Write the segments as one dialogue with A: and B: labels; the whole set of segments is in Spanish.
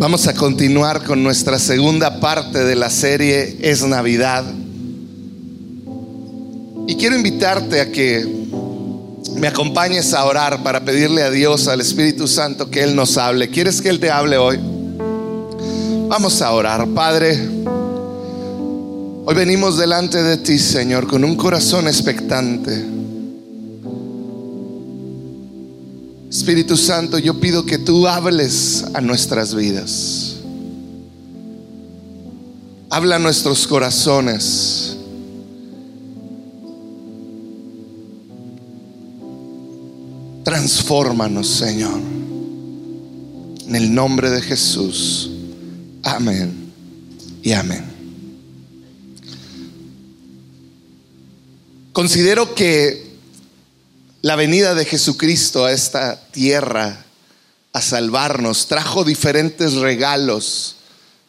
A: Vamos a continuar con nuestra segunda parte de la serie Es Navidad. Y quiero invitarte a que me acompañes a orar para pedirle a Dios, al Espíritu Santo, que Él nos hable. ¿Quieres que Él te hable hoy? Vamos a orar. Padre, hoy venimos delante de ti, Señor, con un corazón expectante. Espíritu Santo, yo pido que tú hables a nuestras vidas. Habla a nuestros corazones. Transfórmanos, Señor. En el nombre de Jesús. Amén y amén. Considero que la venida de Jesucristo a esta tierra a salvarnos trajo diferentes regalos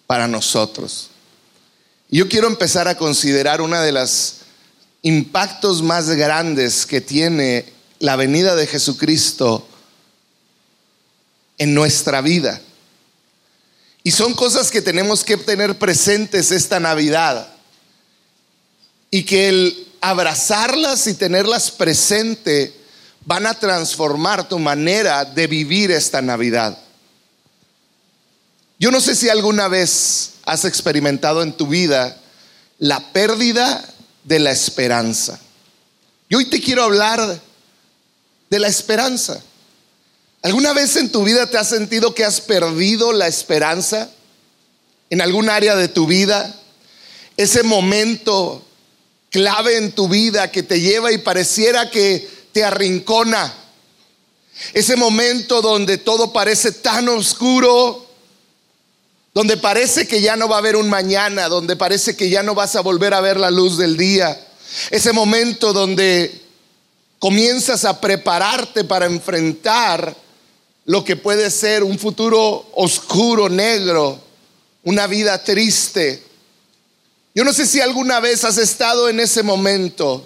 A: para nosotros. Yo quiero empezar a considerar una de los impactos más grandes que tiene la venida de Jesucristo en nuestra vida. Y son cosas que tenemos que tener presentes esta Navidad. Y que el abrazarlas y tenerlas presente van a transformar tu manera de vivir esta Navidad. Yo no sé si alguna vez has experimentado en tu vida la pérdida de la esperanza. Y hoy te quiero hablar de la esperanza. ¿Alguna vez en tu vida te has sentido que has perdido la esperanza en algún área de tu vida? Ese momento clave en tu vida que te lleva y pareciera que te arrincona. Ese momento donde todo parece tan oscuro, donde parece que ya no va a haber un mañana, donde parece que ya no vas a volver a ver la luz del día. Ese momento donde comienzas a prepararte para enfrentar lo que puede ser un futuro oscuro, negro, una vida triste. Yo no sé si alguna vez has estado en ese momento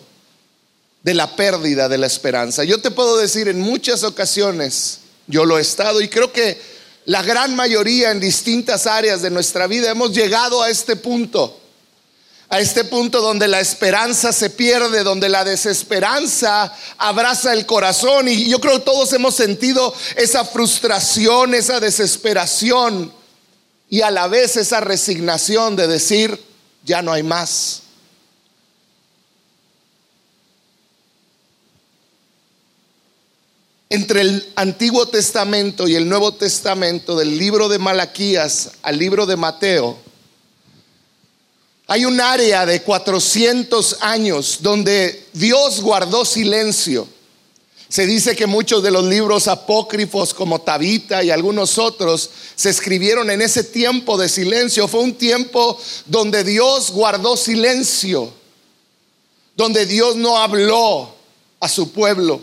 A: de la pérdida de la esperanza. Yo te puedo decir en muchas ocasiones, yo lo he estado y creo que la gran mayoría en distintas áreas de nuestra vida hemos llegado a este punto, a este punto donde la esperanza se pierde, donde la desesperanza abraza el corazón y yo creo que todos hemos sentido esa frustración, esa desesperación y a la vez esa resignación de decir, ya no hay más. Entre el Antiguo Testamento y el Nuevo Testamento, del libro de Malaquías al libro de Mateo, hay un área de 400 años donde Dios guardó silencio. Se dice que muchos de los libros apócrifos como Tabita y algunos otros se escribieron en ese tiempo de silencio. Fue un tiempo donde Dios guardó silencio, donde Dios no habló a su pueblo.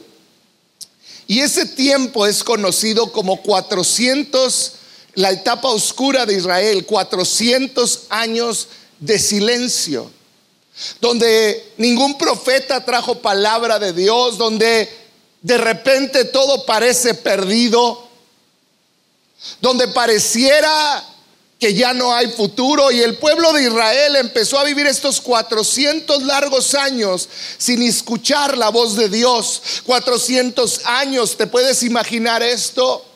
A: Y ese tiempo es conocido como 400, la etapa oscura de Israel, 400 años de silencio, donde ningún profeta trajo palabra de Dios, donde de repente todo parece perdido, donde pareciera que ya no hay futuro y el pueblo de Israel empezó a vivir estos 400 largos años sin escuchar la voz de Dios. 400 años, ¿te puedes imaginar esto?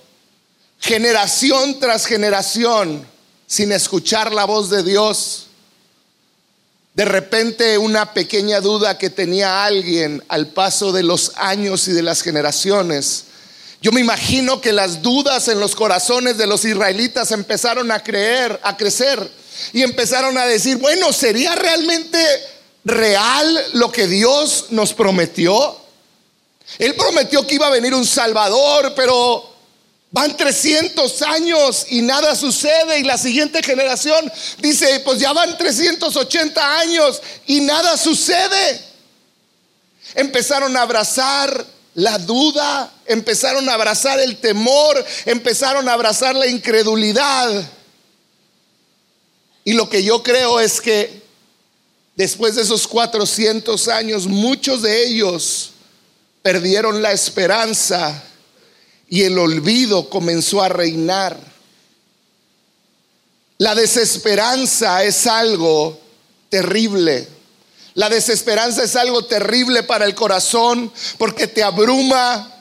A: Generación tras generación sin escuchar la voz de Dios. De repente una pequeña duda que tenía alguien al paso de los años y de las generaciones yo me imagino que las dudas en los corazones de los israelitas empezaron a creer, a crecer y empezaron a decir, bueno, ¿sería realmente real lo que Dios nos prometió? Él prometió que iba a venir un Salvador, pero van 300 años y nada sucede y la siguiente generación dice, pues ya van 380 años y nada sucede. Empezaron a abrazar la duda, empezaron a abrazar el temor, empezaron a abrazar la incredulidad. Y lo que yo creo es que después de esos 400 años, muchos de ellos perdieron la esperanza y el olvido comenzó a reinar. La desesperanza es algo terrible. La desesperanza es algo terrible para el corazón porque te abruma.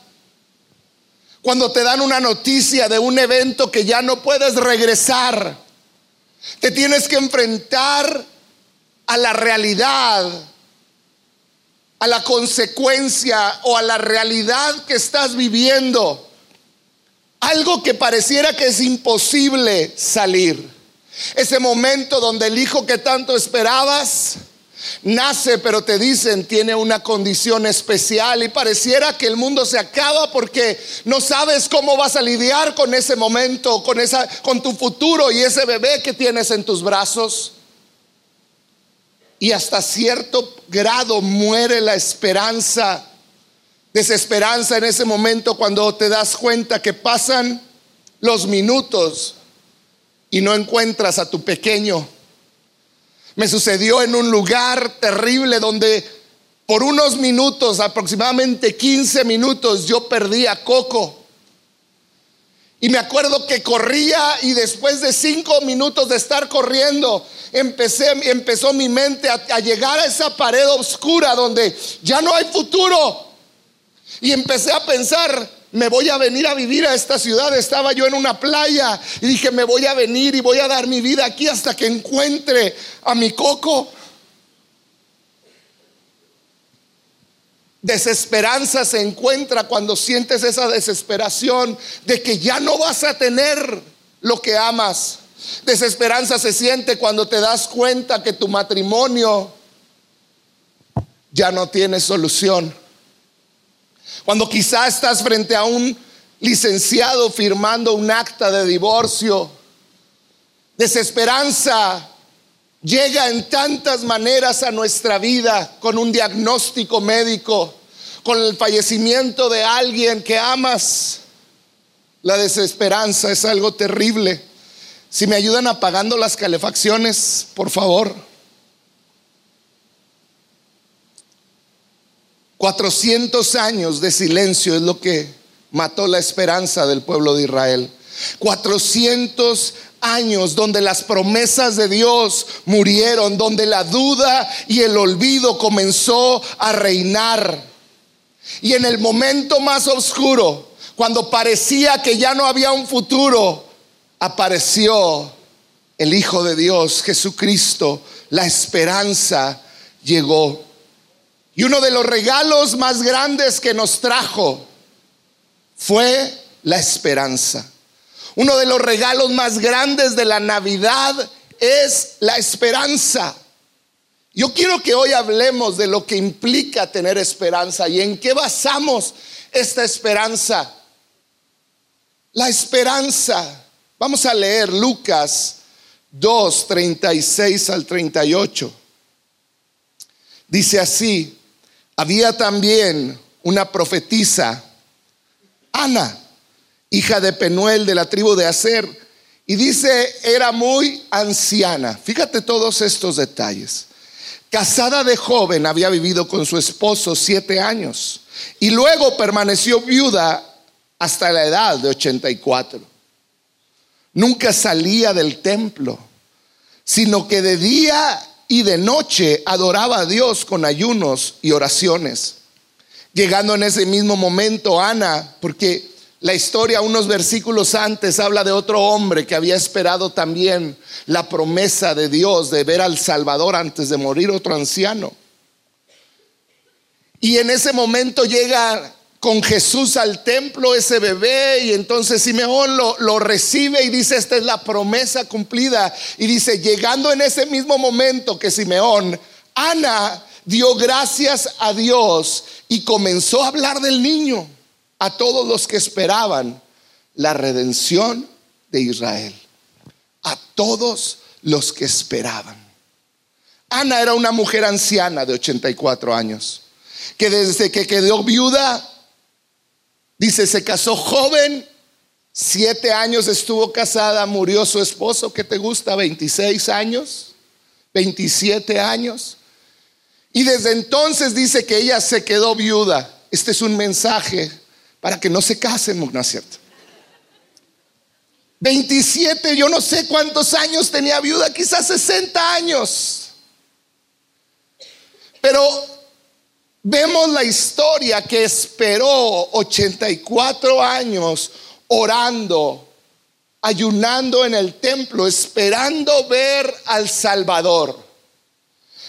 A: Cuando te dan una noticia de un evento que ya no puedes regresar, te tienes que enfrentar a la realidad, a la consecuencia o a la realidad que estás viviendo. Algo que pareciera que es imposible salir. Ese momento donde el hijo que tanto esperabas nace, pero te dicen tiene una condición especial y pareciera que el mundo se acaba porque no sabes cómo vas a lidiar con ese momento, con esa con tu futuro y ese bebé que tienes en tus brazos. Y hasta cierto grado muere la esperanza, desesperanza en ese momento cuando te das cuenta que pasan los minutos y no encuentras a tu pequeño. Me sucedió en un lugar terrible donde por unos minutos, aproximadamente 15 minutos, yo perdí a Coco. Y me acuerdo que corría y después de cinco minutos de estar corriendo, empecé, empezó mi mente a, a llegar a esa pared oscura donde ya no hay futuro. Y empecé a pensar, me voy a venir a vivir a esta ciudad. Estaba yo en una playa y dije, me voy a venir y voy a dar mi vida aquí hasta que encuentre a mi coco. Desesperanza se encuentra cuando sientes esa desesperación de que ya no vas a tener lo que amas. Desesperanza se siente cuando te das cuenta que tu matrimonio ya no tiene solución cuando quizá estás frente a un licenciado firmando un acta de divorcio. Desesperanza llega en tantas maneras a nuestra vida con un diagnóstico médico, con el fallecimiento de alguien que amas. La desesperanza es algo terrible. Si me ayudan apagando las calefacciones, por favor. 400 años de silencio es lo que mató la esperanza del pueblo de Israel. 400 años donde las promesas de Dios murieron, donde la duda y el olvido comenzó a reinar. Y en el momento más oscuro, cuando parecía que ya no había un futuro, apareció el Hijo de Dios, Jesucristo. La esperanza llegó. Y uno de los regalos más grandes que nos trajo fue la esperanza. Uno de los regalos más grandes de la Navidad es la esperanza. Yo quiero que hoy hablemos de lo que implica tener esperanza y en qué basamos esta esperanza. La esperanza. Vamos a leer Lucas 2, 36 al 38. Dice así, había también una profetisa, Ana, hija de Penuel de la tribu de Aser, y dice, era muy anciana. Fíjate todos estos detalles. Casada de joven, había vivido con su esposo siete años y luego permaneció viuda hasta la edad de 84. Nunca salía del templo, sino que de día y de noche adoraba a Dios con ayunos y oraciones. Llegando en ese mismo momento Ana, porque la historia unos versículos antes habla de otro hombre que había esperado también la promesa de Dios de ver al Salvador antes de morir, otro anciano. Y en ese momento llega con Jesús al templo ese bebé y entonces Simeón lo, lo, recibe y dice, esta es la promesa cumplida. Y dice, llegando en ese mismo momento que Simeón, Ana dio gracias a Dios y comenzó a hablar del niño a todos los que esperaban la redención de Israel. A todos los que esperaban. Ana era una mujer anciana de 84 años, que desde que quedó viuda Dice, se casó joven, siete años estuvo casada, murió su esposo, ¿qué te gusta? 26 años, 27 años. Y desde entonces dice que ella se quedó viuda. Este es un mensaje para que no se casen, ¿no es cierto? 27, yo no sé cuántos años tenía viuda, quizás 60 años. Pero vemos la historia que esperó 84 años orando, ayunando en el templo, esperando ver al Salvador,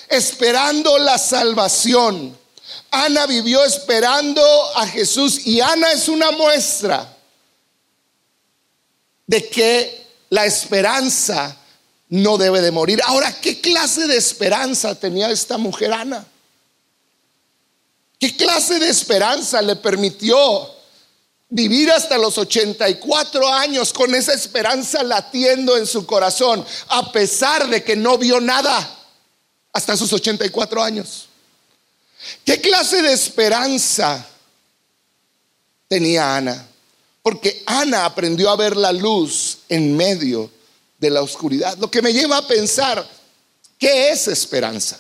A: esperando la salvación. Ana vivió esperando a Jesús y Ana es una muestra de que la esperanza no debe de morir. Ahora, ¿qué clase de esperanza tenía esta mujer Ana? ¿Qué clase de esperanza le permitió vivir hasta los 84 años con esa esperanza latiendo en su corazón, a pesar de que no vio nada hasta sus 84 años? ¿Qué clase de esperanza tenía Ana? Porque Ana aprendió a ver la luz en medio de la oscuridad. Lo que me lleva a pensar, ¿qué es esperanza?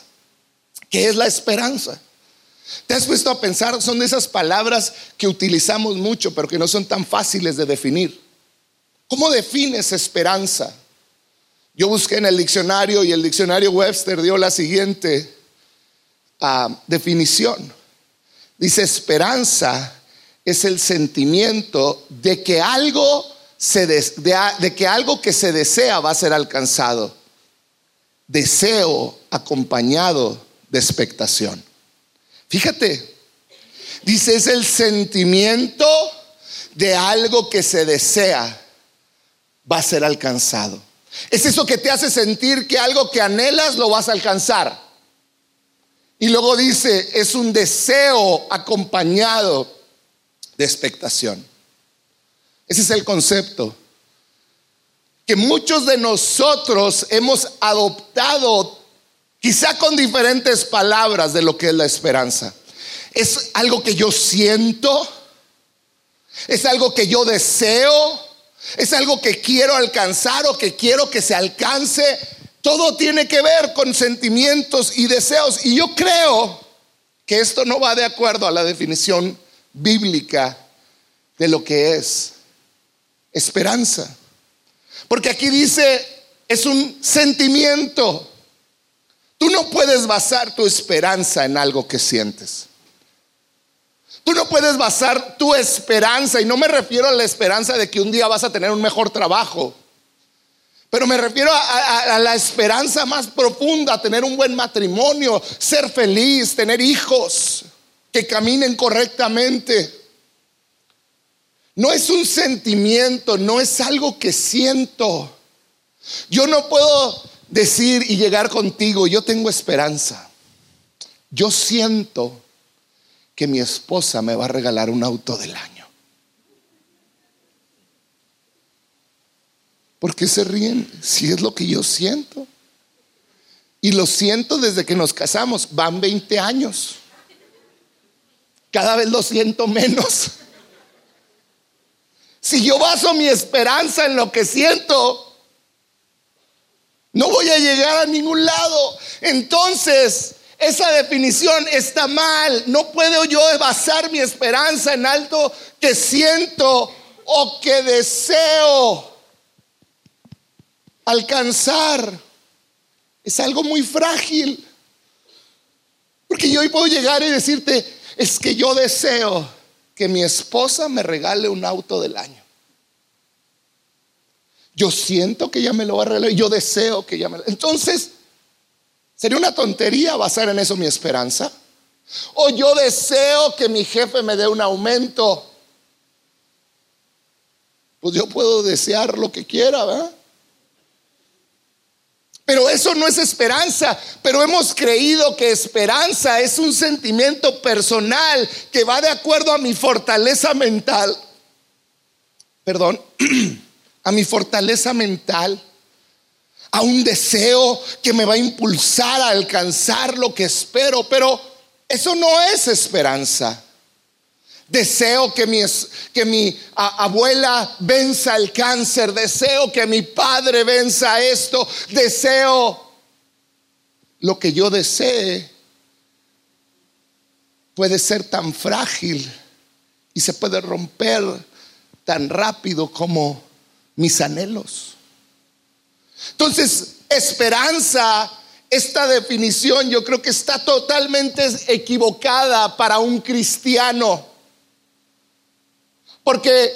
A: ¿Qué es la esperanza? ¿Te has puesto a pensar? Son esas palabras que utilizamos mucho, pero que no son tan fáciles de definir. ¿Cómo defines esperanza? Yo busqué en el diccionario y el diccionario Webster dio la siguiente ah, definición. Dice, esperanza es el sentimiento de que algo se de, que algo que se desea va a ser alcanzado. Deseo acompañado de expectación. Fíjate, dice es el sentimiento de algo que se desea va a ser alcanzado. Es eso que te hace sentir que algo que anhelas lo vas a alcanzar. Y luego dice, es un deseo acompañado de expectación. Ese es el concepto. Que muchos de nosotros hemos adoptado, quizá con diferentes palabras, de lo que es la esperanza. Es algo que yo siento, es algo que yo deseo, es algo que quiero alcanzar o que quiero que se alcance. Todo tiene que ver con sentimientos y deseos. Y yo creo que esto no va de acuerdo a la definición bíblica de lo que es esperanza. Porque aquí dice, es un sentimiento. Tú no puedes basar tu esperanza en algo que sientes. Tú no puedes basar tu esperanza, y no me refiero a la esperanza de que un día vas a tener un mejor trabajo, pero me refiero a, a la esperanza más profunda, tener un buen matrimonio, ser feliz, tener hijos que caminen correctamente. No es un sentimiento, no es algo que siento. Yo no puedo decir y llegar contigo, yo tengo esperanza. Yo siento que mi esposa me va a regalar un auto del año. ¿Por qué se ríen? Si es lo que yo siento. Y lo siento desde que nos casamos. Van 20 años. Cada vez lo siento menos. Si yo baso mi esperanza en lo que siento, no voy a llegar a ningún lado. Entonces, esa definición está mal. No puedo yo basar mi esperanza en algo que siento o que deseo alcanzar. Es algo muy frágil. Porque yo hoy puedo llegar y decirte, es que yo deseo que mi esposa me regale un auto del año. Yo siento que ella me lo va a regalar, yo deseo que ella me lo... Entonces, ¿sería una tontería basar en eso mi esperanza? O yo deseo que mi jefe me dé un aumento. Pues yo puedo desear lo que quiera, ¿verdad? Pero eso no es esperanza, pero hemos creído que esperanza es un sentimiento personal que va de acuerdo a mi fortaleza mental. Perdón, a mi fortaleza mental, a un deseo que me va a impulsar a alcanzar lo que espero, pero eso no es esperanza. Deseo que mi, que mi abuela venza el cáncer. Deseo que mi padre venza esto. Deseo lo que yo desee. Puede ser tan frágil y se puede romper tan rápido como mis anhelos. Entonces, esperanza, esta definición yo creo que está totalmente equivocada para un cristiano. Porque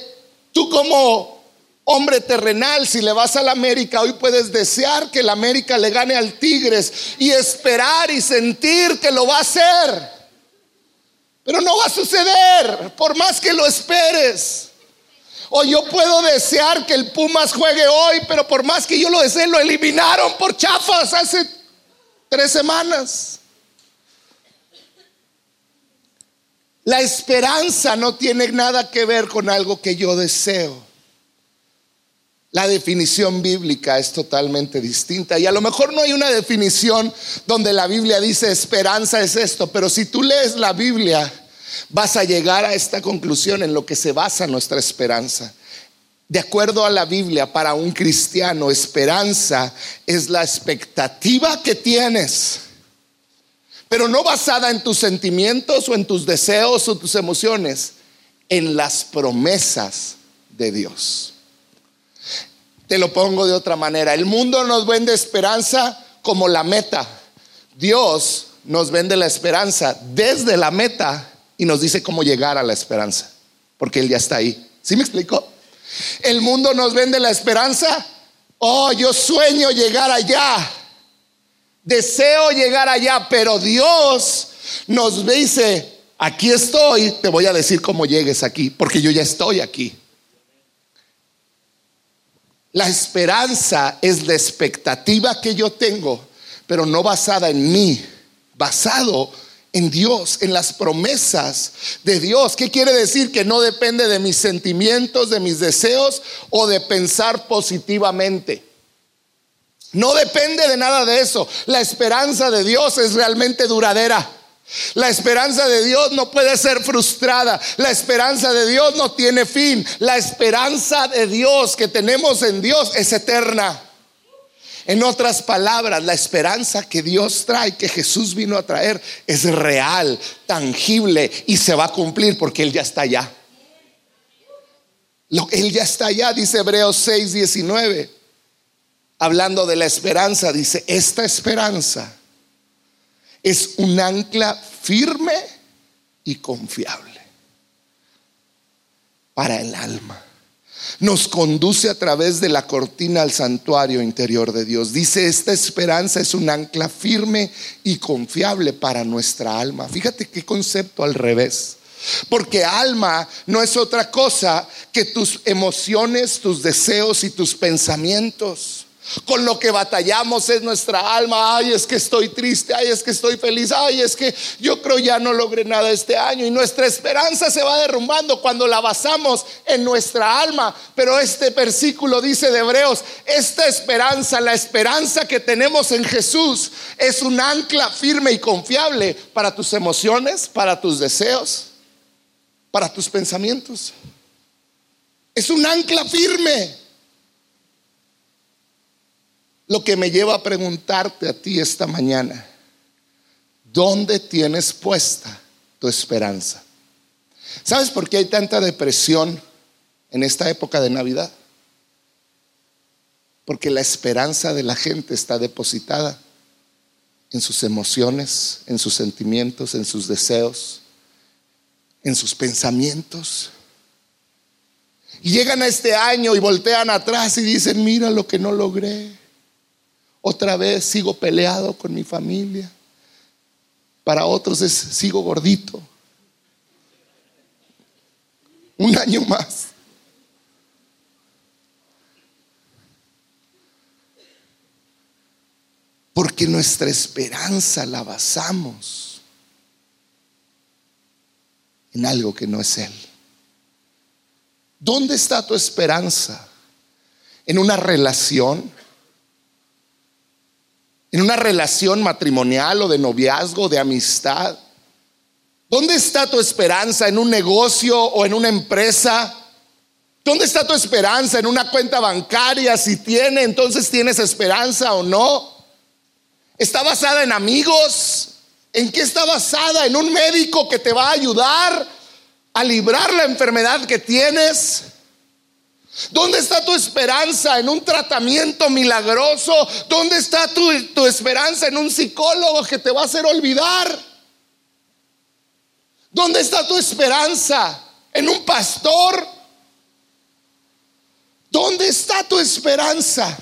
A: tú como hombre terrenal, si le vas a la América, hoy puedes desear que la América le gane al Tigres y esperar y sentir que lo va a hacer. Pero no va a suceder, por más que lo esperes. O yo puedo desear que el Pumas juegue hoy, pero por más que yo lo desee, lo eliminaron por chafas hace tres semanas. La esperanza no tiene nada que ver con algo que yo deseo. La definición bíblica es totalmente distinta y a lo mejor no hay una definición donde la Biblia dice esperanza es esto, pero si tú lees la Biblia vas a llegar a esta conclusión en lo que se basa nuestra esperanza. De acuerdo a la Biblia, para un cristiano, esperanza es la expectativa que tienes, pero no basada en tus sentimientos o en tus deseos o tus emociones, en las promesas de Dios. Te lo pongo de otra manera. El mundo nos vende esperanza como la meta. Dios nos vende la esperanza desde la meta y nos dice cómo llegar a la esperanza, porque Él ya está ahí. ¿Sí me explicó? El mundo nos vende la esperanza. Oh, yo sueño llegar allá. Deseo llegar allá, pero Dios nos dice, aquí estoy, te voy a decir cómo llegues aquí, porque yo ya estoy aquí. La esperanza es la expectativa que yo tengo, pero no basada en mí, basado en Dios, en las promesas de Dios. ¿Qué quiere decir? Que no depende de mis sentimientos, de mis deseos o de pensar positivamente. No depende de nada de eso. La esperanza de Dios es realmente duradera. La esperanza de Dios no puede ser frustrada. La esperanza de Dios no tiene fin. La esperanza de Dios que tenemos en Dios es eterna. En otras palabras, la esperanza que Dios trae, que Jesús vino a traer, es real, tangible y se va a cumplir porque Él ya está allá. él ya está allá, dice Hebreos 6, 19. Hablando de la esperanza, dice, esta esperanza es un ancla firme y confiable para el alma. Nos conduce a través de la cortina al santuario interior de Dios. Dice, esta esperanza es un ancla firme y confiable para nuestra alma. Fíjate qué concepto al revés. Porque alma no es otra cosa que tus emociones, tus deseos y tus pensamientos. Con lo que batallamos es nuestra alma. Ay, es que estoy triste. Ay, es que estoy feliz. Ay, es que yo creo ya no logré nada este año. Y nuestra esperanza se va derrumbando cuando la basamos en nuestra alma. Pero este versículo dice de Hebreos, esta esperanza, la esperanza que tenemos en Jesús, es un ancla firme y confiable para tus emociones, para tus deseos, para tus pensamientos. Es un ancla firme. Lo que me lleva a preguntarte a ti esta mañana, ¿dónde tienes puesta tu esperanza? ¿Sabes por qué hay tanta depresión en esta época de Navidad? Porque la esperanza de la gente está depositada en sus emociones, en sus sentimientos, en sus deseos, en sus pensamientos. Y llegan a este año y voltean atrás y dicen, mira lo que no logré. Otra vez sigo peleado con mi familia. Para otros es sigo gordito. Un año más. Porque nuestra esperanza la basamos en algo que no es Él. ¿Dónde está tu esperanza? ¿En una relación? En una relación matrimonial o de noviazgo, de amistad? ¿Dónde está tu esperanza? ¿En un negocio o en una empresa? ¿Dónde está tu esperanza? ¿En una cuenta bancaria? Si tiene, entonces tienes esperanza o no. ¿Está basada en amigos? ¿En qué está basada? ¿En un médico que te va a ayudar a librar la enfermedad que tienes? ¿Dónde está tu esperanza en un tratamiento milagroso? ¿Dónde está tu, tu, esperanza en un psicólogo que te va a hacer olvidar? ¿Dónde está tu esperanza en un pastor? ¿Dónde está tu esperanza?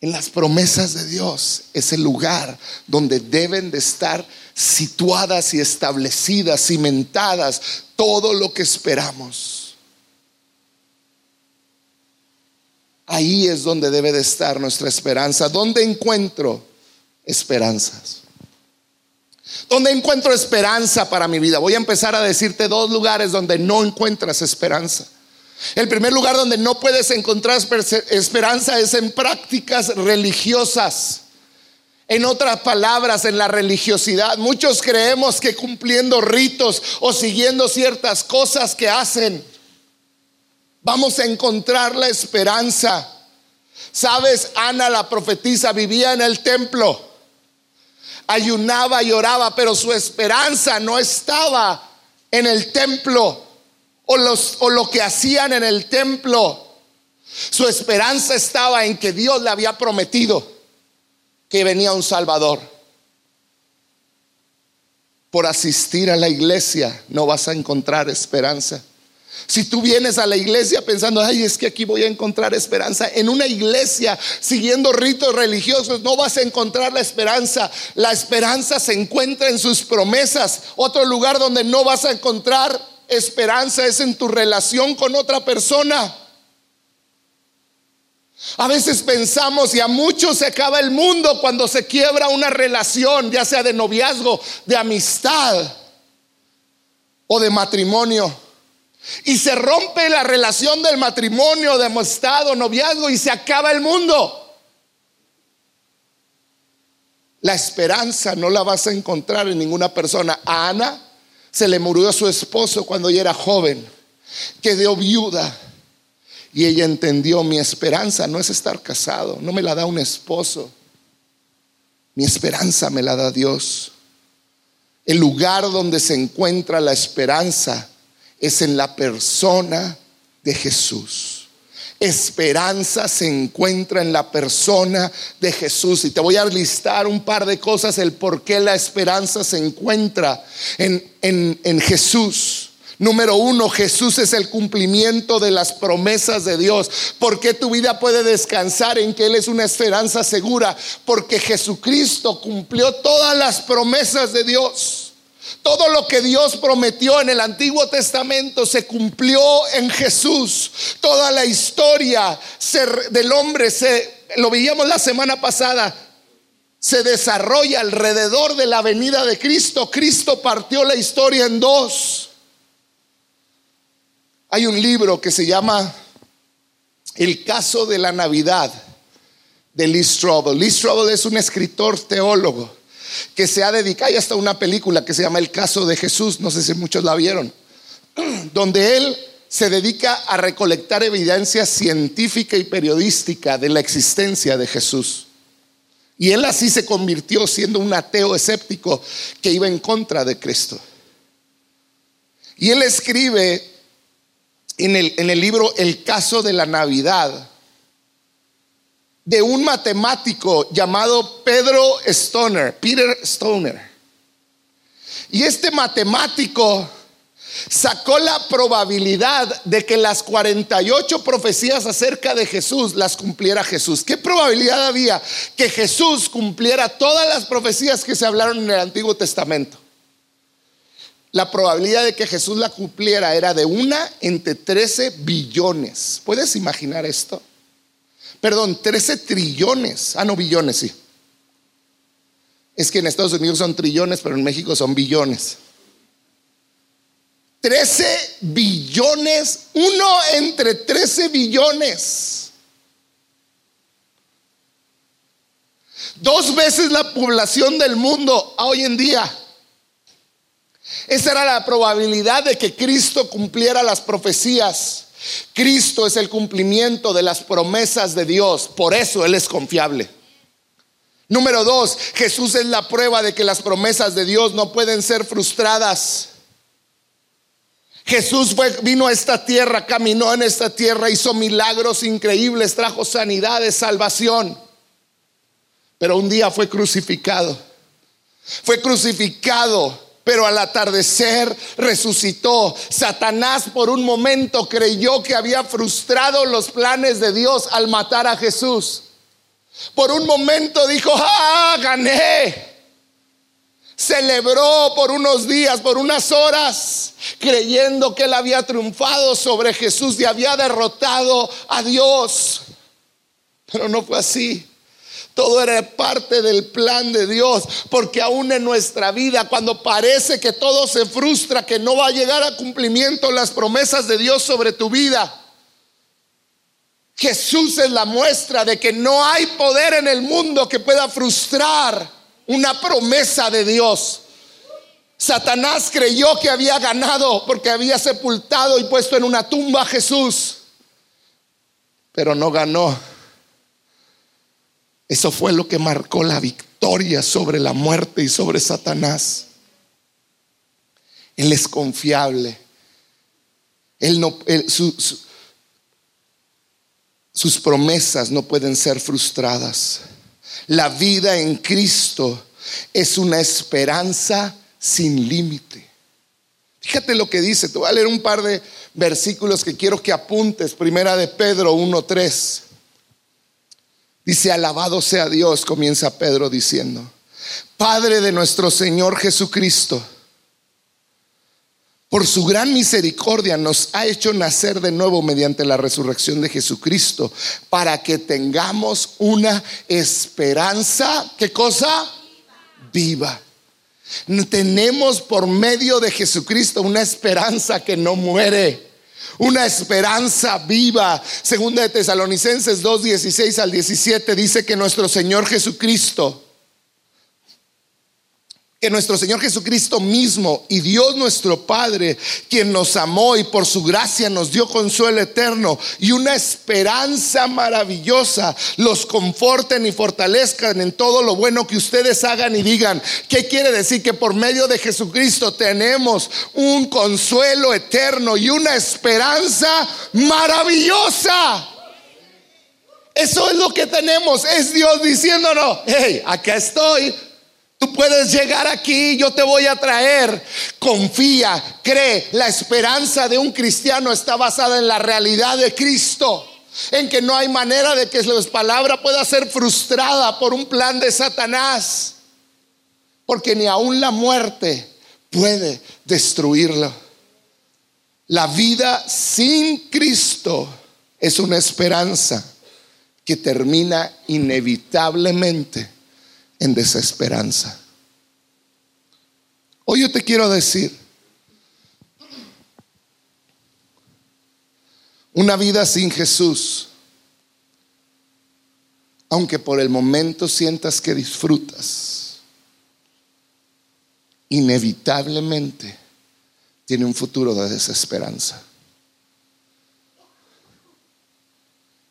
A: En las promesas de Dios es el lugar donde deben de estar situadas y establecidas, cimentadas, todo lo que esperamos. Ahí es donde debe de estar nuestra esperanza. ¿Dónde encuentro esperanzas? ¿Dónde encuentro esperanza para mi vida? Voy a empezar a decirte dos lugares donde no encuentras esperanza. El primer lugar donde no puedes encontrar esperanza es en prácticas religiosas. En otras palabras, en la religiosidad. Muchos creemos que cumpliendo ritos o siguiendo ciertas cosas que hacen, vamos a encontrar la esperanza. Sabes, Ana la profetisa vivía en el templo, ayunaba y oraba, pero su esperanza no estaba en el templo o, los, o lo que hacían en el templo. Su esperanza estaba en que Dios le había prometido que venía un Salvador. Por asistir a la iglesia no vas a encontrar esperanza. Si tú vienes a la iglesia pensando, ay, es que aquí voy a encontrar esperanza, en una iglesia siguiendo ritos religiosos no vas a encontrar la esperanza. La esperanza se encuentra en sus promesas. Otro lugar donde no vas a encontrar esperanza es en tu relación con otra persona. A veces pensamos y a muchos se acaba el mundo cuando se quiebra una relación, ya sea de noviazgo, de amistad o de matrimonio. Y se rompe la relación del matrimonio, de amistad noviazgo y se acaba el mundo. La esperanza no la vas a encontrar en ninguna persona. A Ana se le murió a su esposo cuando ella era joven, quedó viuda. Y ella entendió, mi esperanza no es estar casado, no me la da un esposo. Mi esperanza me la da Dios. El lugar donde se encuentra la esperanza es en la persona de Jesús esperanza se encuentra en la persona de Jesús. Y te voy a listar un par de cosas, el por qué la esperanza se encuentra en, en, Jesús. Número uno, Jesús es el cumplimiento de las promesas de Dios. ¿Por qué tu vida puede descansar en que Él es una esperanza segura? Porque Jesucristo cumplió todas las promesas de Dios. Todo lo que Dios prometió en el Antiguo Testamento se cumplió en Jesús. Toda la historia del hombre, se, lo veíamos la semana pasada, se desarrolla alrededor de la venida de Cristo. Cristo partió la historia en dos. Hay un libro que se llama El caso de la Navidad de Lee Strobel. Lee Strobel es un escritor teólogo que se ha dedicado, hay hasta una película que se llama El caso de Jesús, no sé si muchos la vieron, donde él se dedica a recolectar evidencia científica y periodística de la existencia de Jesús. Y él así se convirtió siendo un ateo escéptico que iba en contra de Cristo. Y él escribe en el, en el libro El caso de la Navidad, de un matemático llamado Pedro Stoner, Peter Stoner. Y este matemático sacó la probabilidad de que las 48 profecías acerca de Jesús las cumpliera Jesús. ¿Qué probabilidad había que Jesús cumpliera todas las profecías que se hablaron en el Antiguo Testamento? La probabilidad de que Jesús la cumpliera era de una entre 13 billones. ¿Puedes imaginar esto? Perdón, 13 trillones. Ah, no, billones, sí. Es que en Estados Unidos son trillones, pero en México son billones. 13 billones, uno entre 13 billones. Dos veces la población del mundo hoy en día. Esa era la probabilidad de que Cristo cumpliera las profecías. Cristo es el cumplimiento de las promesas de Dios, por eso Él es confiable. Número dos, Jesús es la prueba de que las promesas de Dios no pueden ser frustradas. Jesús vino a esta tierra, caminó en esta tierra, hizo milagros increíbles, trajo sanidades, salvación. Pero un día fue crucificado. Fue crucificado, pero al atardecer resucitó. Satanás por un momento creyó que había frustrado los planes de Dios al matar a Jesús. Por un momento dijo, ah, gané celebró por unos días, por unas horas, creyendo que él había triunfado sobre Jesús y había derrotado a Dios. Pero no fue así. Todo era parte del plan de Dios, porque aún en nuestra vida, cuando parece que todo se frustra, que no va a llegar a cumplimiento las promesas de Dios sobre tu vida, Jesús es la muestra de que no hay poder en el mundo que pueda frustrar una promesa de Dios. Satanás creyó que había ganado porque había sepultado y puesto en una tumba a Jesús, pero no ganó. Eso fue lo que marcó la victoria sobre la muerte y sobre Satanás. Él es confiable. Él no, sus promesas no pueden ser frustradas. La vida en Cristo es una esperanza sin límite. Fíjate lo que dice, te voy a leer un par de versículos que quiero que apuntes. Primera de Pedro 1.3. Dice, alabado sea Dios, comienza Pedro diciendo, Padre de nuestro Señor Jesucristo por su gran misericordia nos ha hecho nacer de nuevo mediante la resurrección de Jesucristo, para que tengamos una esperanza, ¿qué cosa? Viva. Tenemos por medio de Jesucristo una esperanza que no muere. Una esperanza viva. Segunda de Tesalonicenses 2, 16 al 17 dice que nuestro Señor Jesucristo que nuestro Señor Jesucristo mismo y Dios nuestro Padre, quien nos amó y por su gracia nos dio consuelo eterno y una esperanza maravillosa, los conforten y fortalezcan en todo lo bueno que ustedes hagan y digan. ¿Qué quiere decir? Que por medio de Jesucristo tenemos un consuelo eterno y una esperanza maravillosa. Eso es lo que tenemos. Es Dios diciéndonos, hey, acá estoy Tú puedes llegar aquí, yo te voy a traer. Confía, cree. La esperanza de un cristiano está basada en la realidad de Cristo. En que no hay manera de que su palabra pueda ser frustrada por un plan de Satanás. Porque ni aún la muerte puede destruirlo. La vida sin Cristo es una esperanza que termina inevitablemente en desesperanza. Hoy yo te quiero decir, una vida sin Jesús, aunque por el momento sientas que disfrutas, inevitablemente tiene un futuro de desesperanza.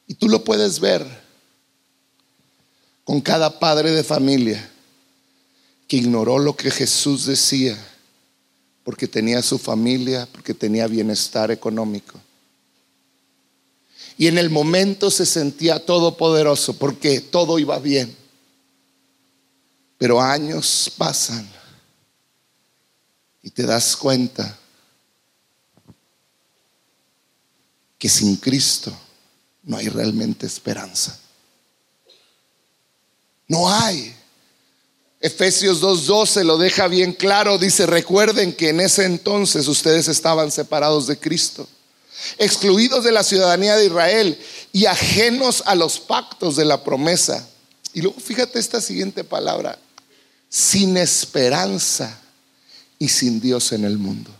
A: Y tú lo puedes ver con cada padre de familia que ignoró lo que Jesús decía porque tenía su familia, porque tenía bienestar económico. Y en el momento se sentía todopoderoso porque todo iba bien. Pero años pasan y te das cuenta que sin Cristo no hay realmente esperanza. No hay. Efesios 2.12 lo deja bien claro. Dice, recuerden que en ese entonces ustedes estaban separados de Cristo, excluidos de la ciudadanía de Israel y ajenos a los pactos de la promesa. Y luego fíjate esta siguiente palabra, sin esperanza y sin Dios en el mundo.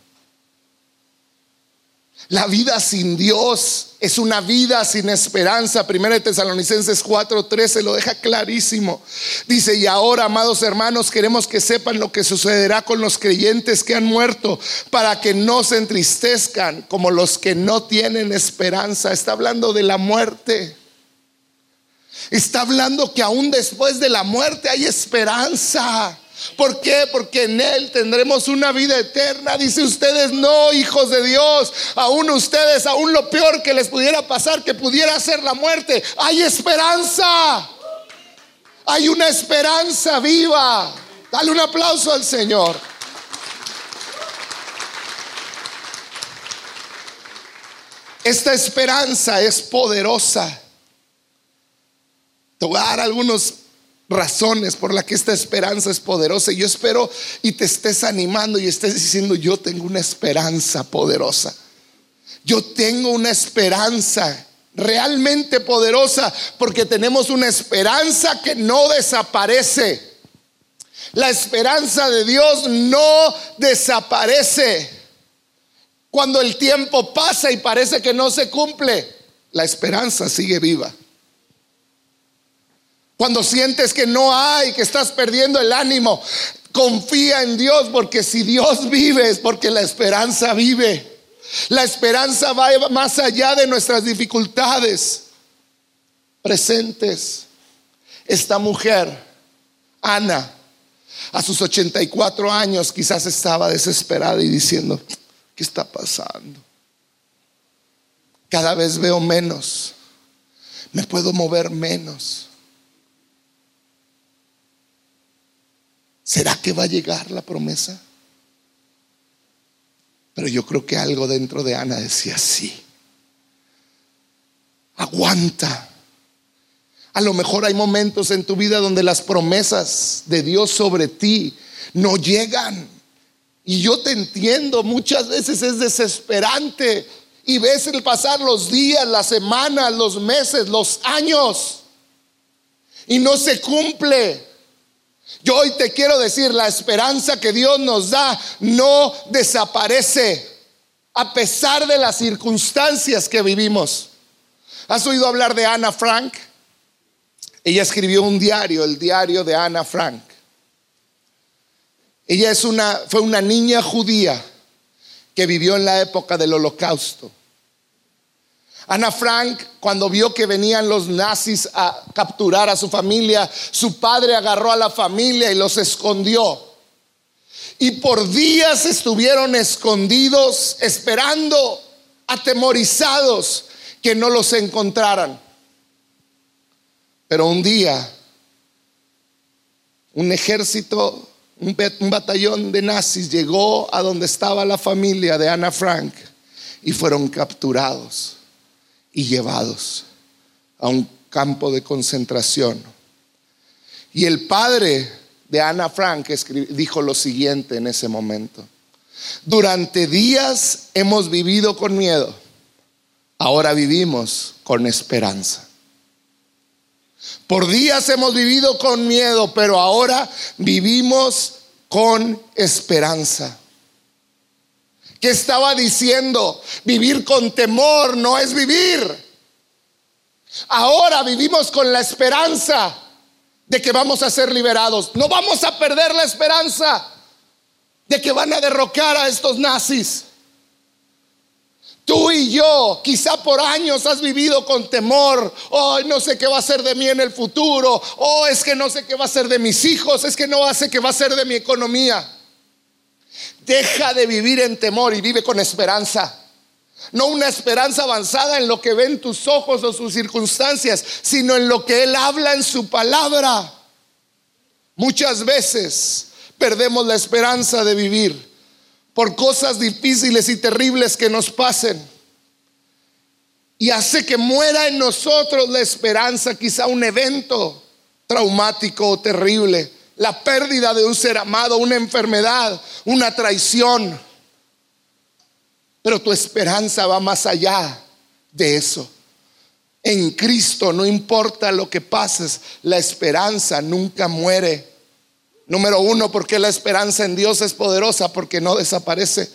A: La vida sin Dios es una vida sin esperanza. Primera de Tesalonicenses 4:13 lo deja clarísimo. Dice, y ahora, amados hermanos, queremos que sepan lo que sucederá con los creyentes que han muerto, para que no se entristezcan como los que no tienen esperanza. Está hablando de la muerte. Está hablando que aún después de la muerte hay esperanza. ¿Por qué? Porque en Él tendremos una vida eterna. Dice ustedes, no, hijos de Dios, aún ustedes, aún lo peor que les pudiera pasar, que pudiera ser la muerte, hay esperanza. Hay una esperanza viva. Dale un aplauso al Señor. Esta esperanza es poderosa. Te a dar algunas razones por las que esta esperanza es poderosa. Yo espero y te estés animando y estés diciendo, yo tengo una esperanza poderosa. Yo tengo una esperanza realmente poderosa porque tenemos una esperanza que no desaparece. La esperanza de Dios no desaparece. Cuando el tiempo pasa y parece que no se cumple, la esperanza sigue viva. Cuando sientes que no hay, que estás perdiendo el ánimo, confía en Dios porque si Dios vive es porque la esperanza vive. La esperanza va más allá de nuestras dificultades presentes. Esta mujer, Ana, a sus 84 años quizás estaba desesperada y diciendo, ¿qué está pasando? Cada vez veo menos, me puedo mover menos. ¿Será que va a llegar la promesa? Pero yo creo que algo dentro de Ana decía sí. Aguanta. A lo mejor hay momentos en tu vida donde las promesas de Dios sobre ti no llegan. Y yo te entiendo, muchas veces es desesperante y ves el pasar los días, las semanas, los meses, los años y no se cumple. Yo hoy te quiero decir, la esperanza que Dios nos da no desaparece a pesar de las circunstancias que vivimos. ¿Has oído hablar de Ana Frank? Ella escribió un diario, el diario de Ana Frank. Ella es una, fue una niña judía que vivió en la época del holocausto. Ana Frank, cuando vio que venían los nazis a capturar a su familia, su padre agarró a la familia y los escondió. Y por días estuvieron escondidos, esperando, atemorizados, que no los encontraran. Pero un día, un ejército, un, batallón de nazis llegó a donde estaba la familia de Ana Frank y fueron capturados y llevados a un campo de concentración. Y el padre de Ana Frank dijo lo siguiente en ese momento. Durante días hemos vivido con miedo, ahora vivimos con esperanza. Por días hemos vivido con miedo, pero ahora vivimos con esperanza. ¿Qué estaba diciendo? Vivir con temor no es vivir. Ahora vivimos con la esperanza de que vamos a ser liberados. No vamos a perder la esperanza de que van a derrocar a estos nazis. Tú y yo, quizá por años has vivido con temor. Oh, no sé qué va a ser de mí en el futuro. Oh, es que no sé qué va a ser de mis hijos. Es que no sé qué va a ser de mi economía. Deja de vivir en temor y vive con esperanza. No una esperanza avanzada en lo que ven tus ojos o sus circunstancias, sino en lo que Él habla en su palabra. Muchas veces perdemos la esperanza de vivir por cosas difíciles y terribles que nos pasen. Y hace que muera en nosotros la esperanza, quizá un evento traumático o terrible la pérdida de un ser amado, una enfermedad, una traición. Pero tu esperanza va más allá de eso. En Cristo, no importa lo que pases, la esperanza nunca muere. Número uno, porque la esperanza en Dios es poderosa, porque no desaparece.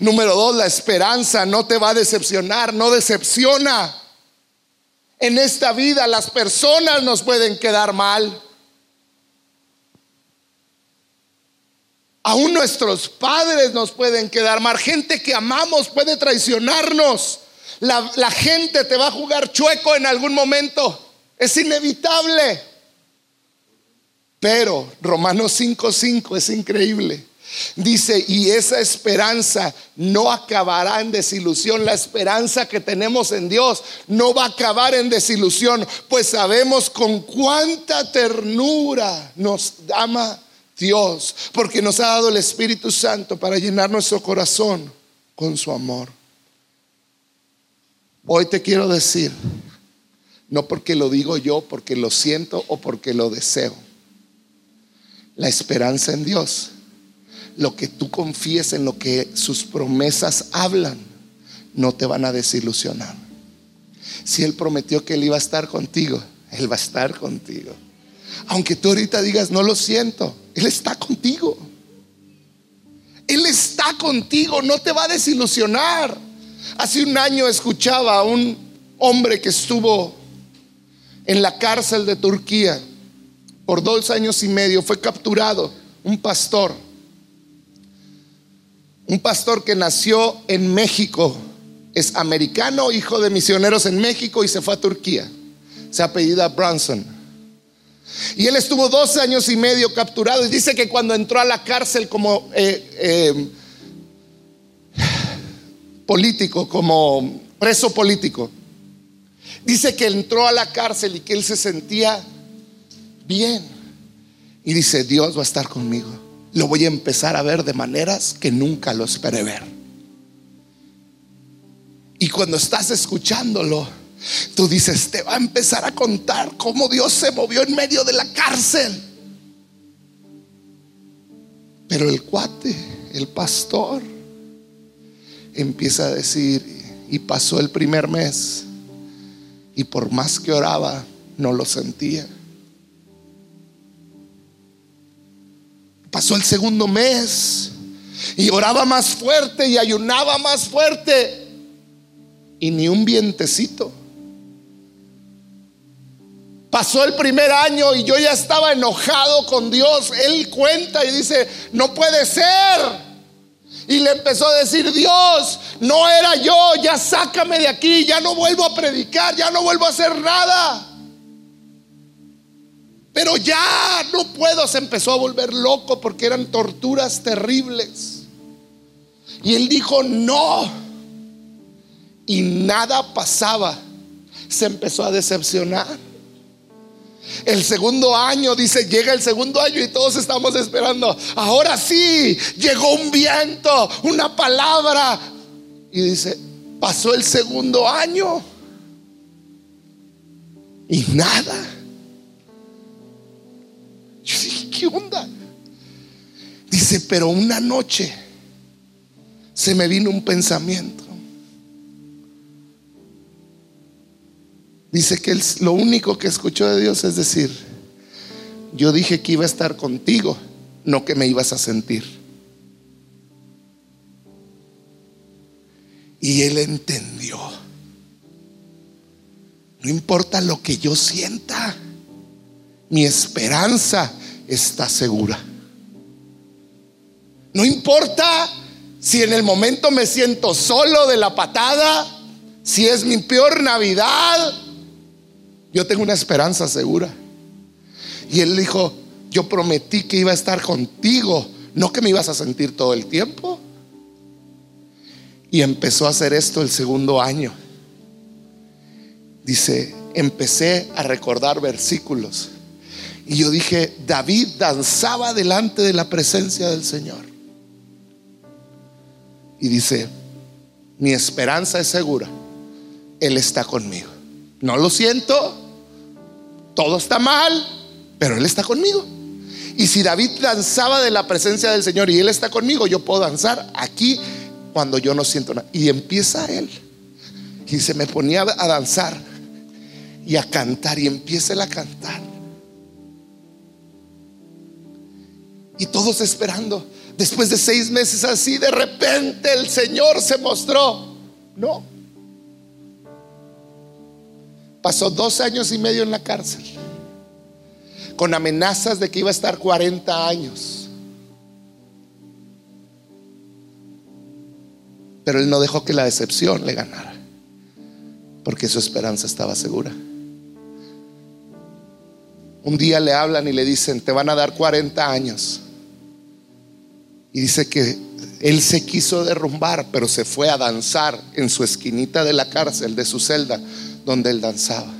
A: Número dos, la esperanza no te va a decepcionar, no decepciona. En esta vida las personas nos pueden quedar mal. Aún nuestros padres nos pueden quedar mal. Gente que amamos puede traicionarnos. La, la, gente te va a jugar chueco en algún momento. Es inevitable. Pero Romanos 5:5 es increíble. Dice, y esa esperanza no acabará en desilusión. La esperanza que tenemos en Dios no va a acabar en desilusión, pues sabemos con cuánta ternura nos ama Dios, porque nos ha dado el Espíritu Santo para llenar nuestro corazón con su amor. Hoy te quiero decir, no porque lo digo yo, porque lo siento o porque lo deseo. La esperanza en Dios lo que tú confíes en lo que sus promesas hablan, no te van a desilusionar. Si Él prometió que Él iba a estar contigo, Él va a estar contigo. Aunque tú ahorita digas, no lo siento, Él está contigo. Él está contigo, no te va a desilusionar. Hace un año escuchaba a un hombre que estuvo en la cárcel de Turquía por dos años y medio, fue capturado, un pastor un pastor que nació en México, es americano, hijo de misioneros en México y se fue a Turquía. Se apellida Branson. Y él estuvo dos años y medio capturado y dice que cuando entró a la cárcel como eh, eh, político, como preso político, dice que entró a la cárcel y que él se sentía bien. Y dice, Dios va a estar conmigo lo voy a empezar a ver de maneras que nunca lo esperé ver. Y cuando estás escuchándolo, tú dices, te va a empezar a contar cómo Dios se movió en medio de la cárcel. Pero el cuate, el pastor, empieza a decir, y pasó el primer mes, y por más que oraba, no lo sentía. Pasó el segundo mes y oraba más fuerte y ayunaba más fuerte y ni un vientecito. Pasó el primer año y yo ya estaba enojado con Dios. Él cuenta y dice, no puede ser. Y le empezó a decir, Dios, no era yo, ya sácame de aquí, ya no vuelvo a predicar, ya no vuelvo a hacer nada. Pero ya no puedo, se empezó a volver loco porque eran torturas terribles. Y él dijo, no. Y nada pasaba. Se empezó a decepcionar. El segundo año, dice, llega el segundo año y todos estamos esperando. Ahora sí, llegó un viento, una palabra. Y dice, pasó el segundo año. Y nada. ¿qué onda? Dice, pero una noche se me vino un pensamiento. Dice que lo único que escuchó de Dios es decir, yo dije que iba a estar contigo, no que me ibas a sentir. Y él entendió. No importa lo que yo sienta, mi esperanza está segura. No importa si en el momento me siento solo de la patada, si es mi peor Navidad, yo tengo una esperanza segura. Y él dijo, yo prometí que iba a estar contigo, no que me ibas a sentir todo el tiempo. Y empezó a hacer esto el segundo año. Dice, empecé a recordar versículos y yo dije, David danzaba delante de la presencia del Señor. Y dice, mi esperanza es segura. Él está conmigo. No lo siento, todo está mal, pero Él está conmigo. Y si David danzaba de la presencia del Señor y Él está conmigo, yo puedo danzar aquí cuando yo no siento nada. Y empieza Él. Y se me ponía a danzar y a cantar y empieza Él a cantar. Y todos esperando. Después de seis meses así, de repente el Señor se mostró. No. Pasó dos años y medio en la cárcel. Con amenazas de que iba a estar 40 años. Pero él no dejó que la decepción le ganara. Porque su esperanza estaba segura. Un día le hablan y le dicen, te van a dar 40 años. Y dice que él se quiso derrumbar, pero se fue a danzar en su esquinita de la cárcel, de su celda, donde él danzaba.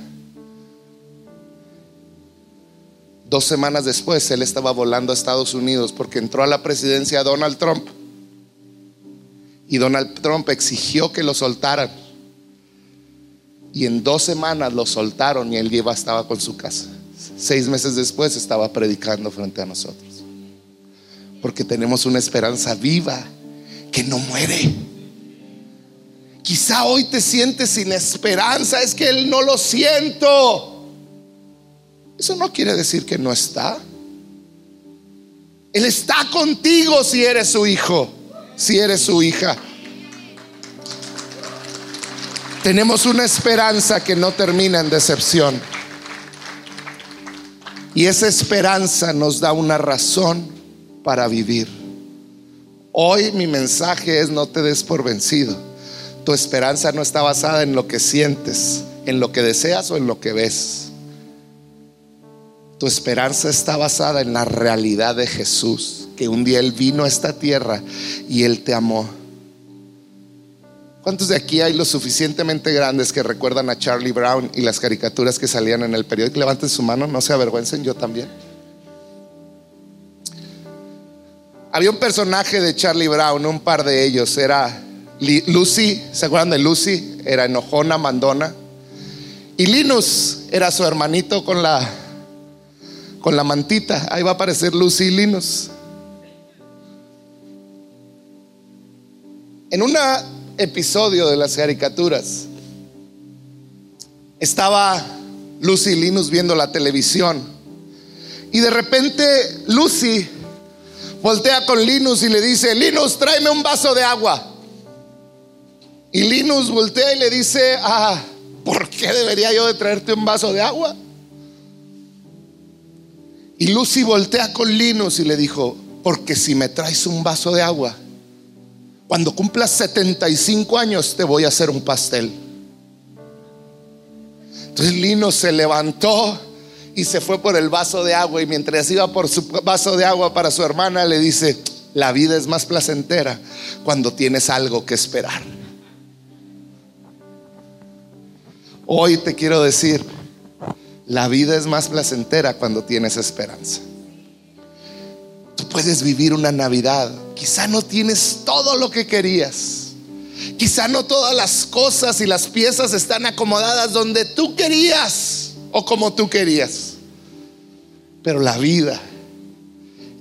A: Dos semanas después, él estaba volando a Estados Unidos porque entró a la presidencia Donald Trump. Y Donald Trump exigió que lo soltaran. Y en dos semanas lo soltaron y él lleva, estaba con su casa. Seis meses después estaba predicando frente a nosotros. Porque tenemos una esperanza viva que no muere. Quizá hoy te sientes sin esperanza, es que Él no lo siento. Eso no quiere decir que no está. Él está contigo si eres su hijo, si eres su hija. Tenemos una esperanza que no termina en decepción. Y esa esperanza nos da una razón para vivir. Hoy mi mensaje es no te des por vencido. Tu esperanza no está basada en lo que sientes, en lo que deseas o en lo que ves. Tu esperanza está basada en la realidad de Jesús, que un día Él vino a esta tierra y Él te amó ¿Cuántos de aquí hay lo suficientemente grandes que recuerdan a Charlie Brown y las caricaturas que salían en el periódico? Levanten su mano, no se avergüencen, yo también. Había un personaje de Charlie Brown, un par de ellos, era Lucy, ¿se acuerdan de Lucy? Era enojona, mandona. Y Linus era su hermanito con la con la mantita. Ahí va a aparecer Lucy y Linus. En una episodio de las caricaturas, estaba Lucy y Linus viendo la televisión y de repente Lucy voltea con Linus y le dice, Linus, tráeme un vaso de agua. Y Linus voltea y le dice, ah, ¿por qué debería yo de traerte un vaso de agua? Y Lucy voltea con Linus y le dijo, porque si me traes un vaso de agua, cuando cumplas 75 años te voy a hacer un pastel. Entonces Lino se levantó y se fue por el vaso de agua y mientras iba por su vaso de agua para su hermana le dice, la vida es más placentera cuando tienes algo que esperar. Hoy te quiero decir, la vida es más placentera cuando tienes esperanza. Tú puedes vivir una Navidad Quizá no tienes todo lo que querías. Quizá no todas las cosas y las piezas están acomodadas donde tú querías o como tú querías. Pero la vida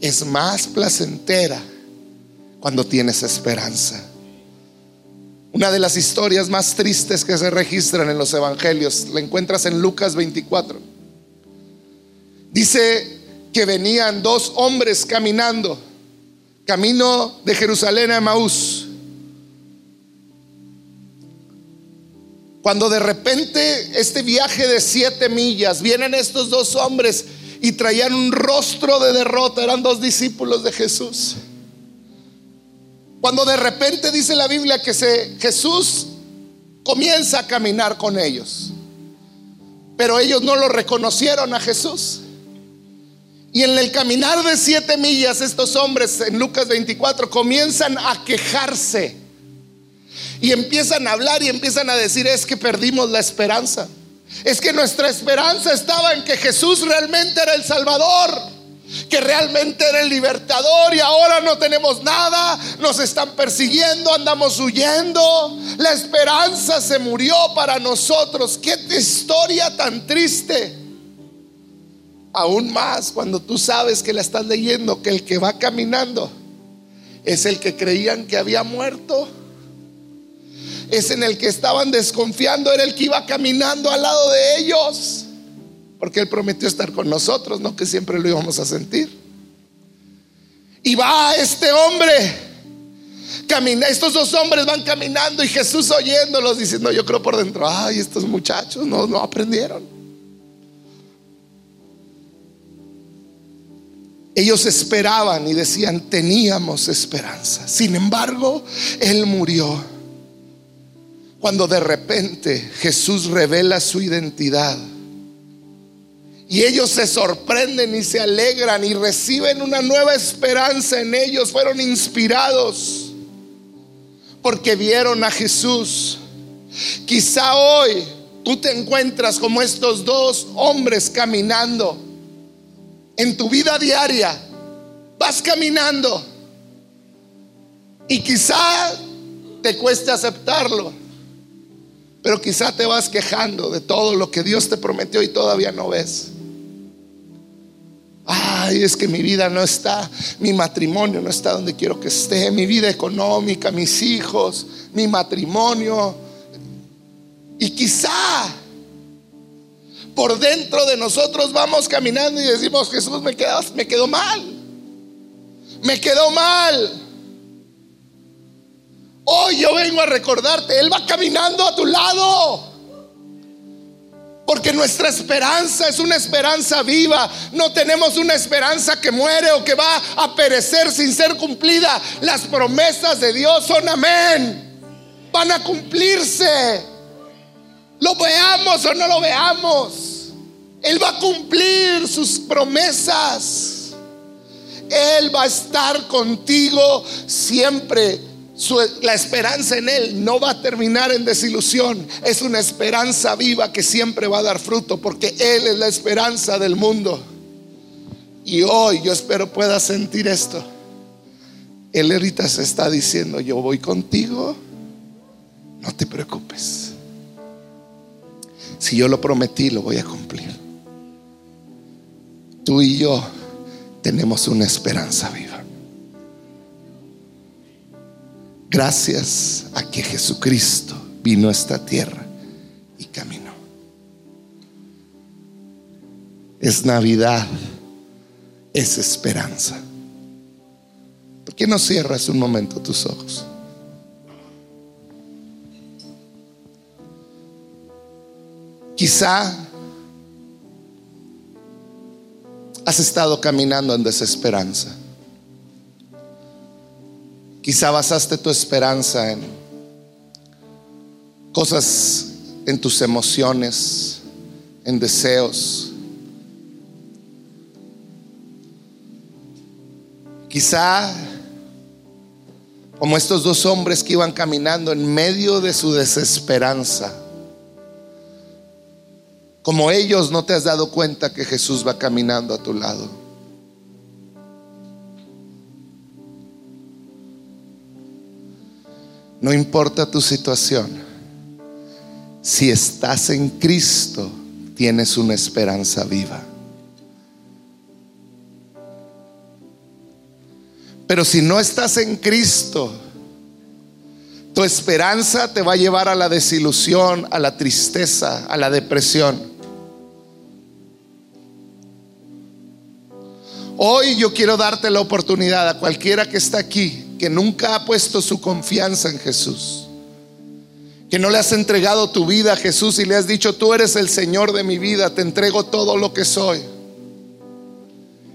A: es más placentera cuando tienes esperanza. Una de las historias más tristes que se registran en los evangelios la encuentras en Lucas 24. Dice que venían dos hombres caminando camino de Jerusalén a Emaús. Cuando de repente este viaje de siete millas, vienen estos dos hombres y traían un rostro de derrota, eran dos discípulos de Jesús. Cuando de repente dice la Biblia que se, Jesús comienza a caminar con ellos, pero ellos no lo reconocieron a Jesús. Y en el caminar de siete millas, estos hombres en Lucas 24 comienzan a quejarse. Y empiezan a hablar y empiezan a decir, es que perdimos la esperanza. Es que nuestra esperanza estaba en que Jesús realmente era el Salvador, que realmente era el libertador y ahora no tenemos nada, nos están persiguiendo, andamos huyendo. La esperanza se murió para nosotros. Qué historia tan triste. Aún más cuando tú sabes que la estás leyendo, que el que va caminando es el que creían que había muerto. Es en el que estaban desconfiando, era el que iba caminando al lado de ellos. Porque Él prometió estar con nosotros, no que siempre lo íbamos a sentir. Y va este hombre. Camina, estos dos hombres van caminando y Jesús oyéndolos diciendo, yo creo por dentro, ay, estos muchachos no, no aprendieron. Ellos esperaban y decían, teníamos esperanza. Sin embargo, Él murió. Cuando de repente Jesús revela su identidad Y ellos se sorprenden y se alegran y reciben una nueva esperanza en ellos. Fueron inspirados porque vieron a Jesús. Quizá hoy tú te encuentras como estos dos hombres caminando en tu vida diaria. Vas caminando y quizá te cueste aceptarlo, pero quizá te vas quejando de todo lo que Dios te prometió y todavía no ves. Ay, es que mi vida no está, mi matrimonio no está donde quiero que esté, mi vida económica, mis hijos, mi matrimonio. Y quizá por dentro de nosotros vamos caminando y decimos, Jesús, me, quedas, me quedó mal. Me quedó mal. Hoy yo vengo a recordarte, Él va caminando a tu lado. Porque nuestra esperanza es una esperanza viva. No tenemos una esperanza que muere o que va a perecer sin ser cumplida. Las promesas de Dios son amén. Van a cumplirse. Lo veamos o no lo veamos. Él va a cumplir sus promesas. Él va a estar contigo siempre la esperanza en Él no va a terminar en desilusión. Es una esperanza viva que siempre va a dar fruto porque Él es la esperanza del mundo. Y hoy yo espero puedas sentir esto. Él ahorita se está diciendo, yo voy contigo, no te preocupes. Si yo lo prometí, lo voy a cumplir. Tú y yo tenemos una esperanza viva. Gracias a que Jesucristo vino a esta tierra y caminó. Es Navidad, es esperanza. ¿Por qué no cierras un momento tus ojos? Quizá has estado caminando en desesperanza. Quizá basaste tu esperanza en cosas, en tus emociones, en deseos. Quizá como estos dos hombres que iban caminando en medio de su desesperanza. Como ellos no te has dado cuenta que Jesús va caminando a tu lado. No importa tu situación, si estás en Cristo, tienes una esperanza viva. Pero si no estás en Cristo, tu esperanza te va a llevar a la desilusión, a la tristeza, a la depresión. Hoy yo quiero darte la oportunidad a cualquiera que está aquí que nunca ha puesto su confianza en Jesús, que no le has entregado tu vida a Jesús y le has dicho, tú eres el Señor de mi vida, te entrego todo lo que soy.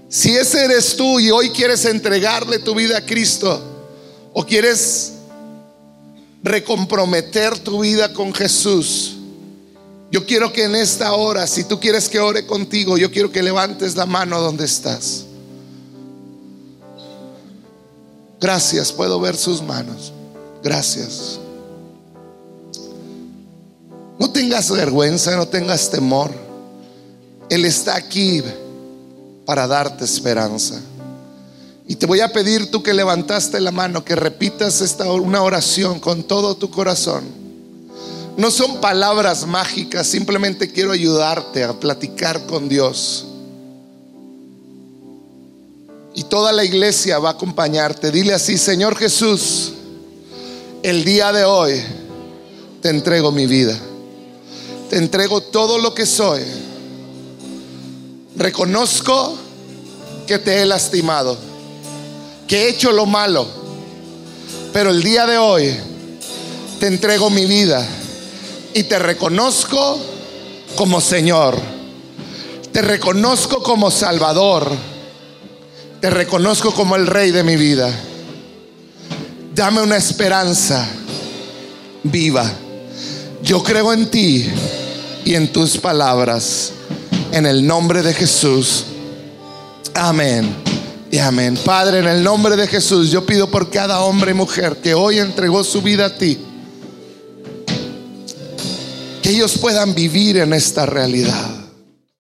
A: Si ese eres tú y hoy quieres entregarle tu vida a Cristo o quieres recomprometer tu vida con Jesús, yo quiero que en esta hora, si tú quieres que ore contigo, yo quiero que levantes la mano donde estás. Gracias, puedo ver sus manos. Gracias. No tengas vergüenza, no tengas temor. Él está aquí para darte esperanza. Y te voy a pedir tú que levantaste la mano, que repitas esta una oración con todo tu corazón. No son palabras mágicas, simplemente quiero ayudarte a platicar con Dios. Y toda la iglesia va a acompañarte. Dile así, Señor Jesús, el día de hoy te entrego mi vida. Te entrego todo lo que soy. Reconozco que te he lastimado, que he hecho lo malo. Pero el día de hoy te entrego mi vida y te reconozco como Señor. Te reconozco como Salvador te reconozco como el rey de mi vida. Dame una esperanza viva. Yo creo en ti y en tus palabras. en el nombre de Jesús. Amén. Y amén. Padre, en el nombre de Jesús, yo pido por cada hombre y mujer que hoy entregó su vida a ti, que ellos puedan vivir en esta realidad.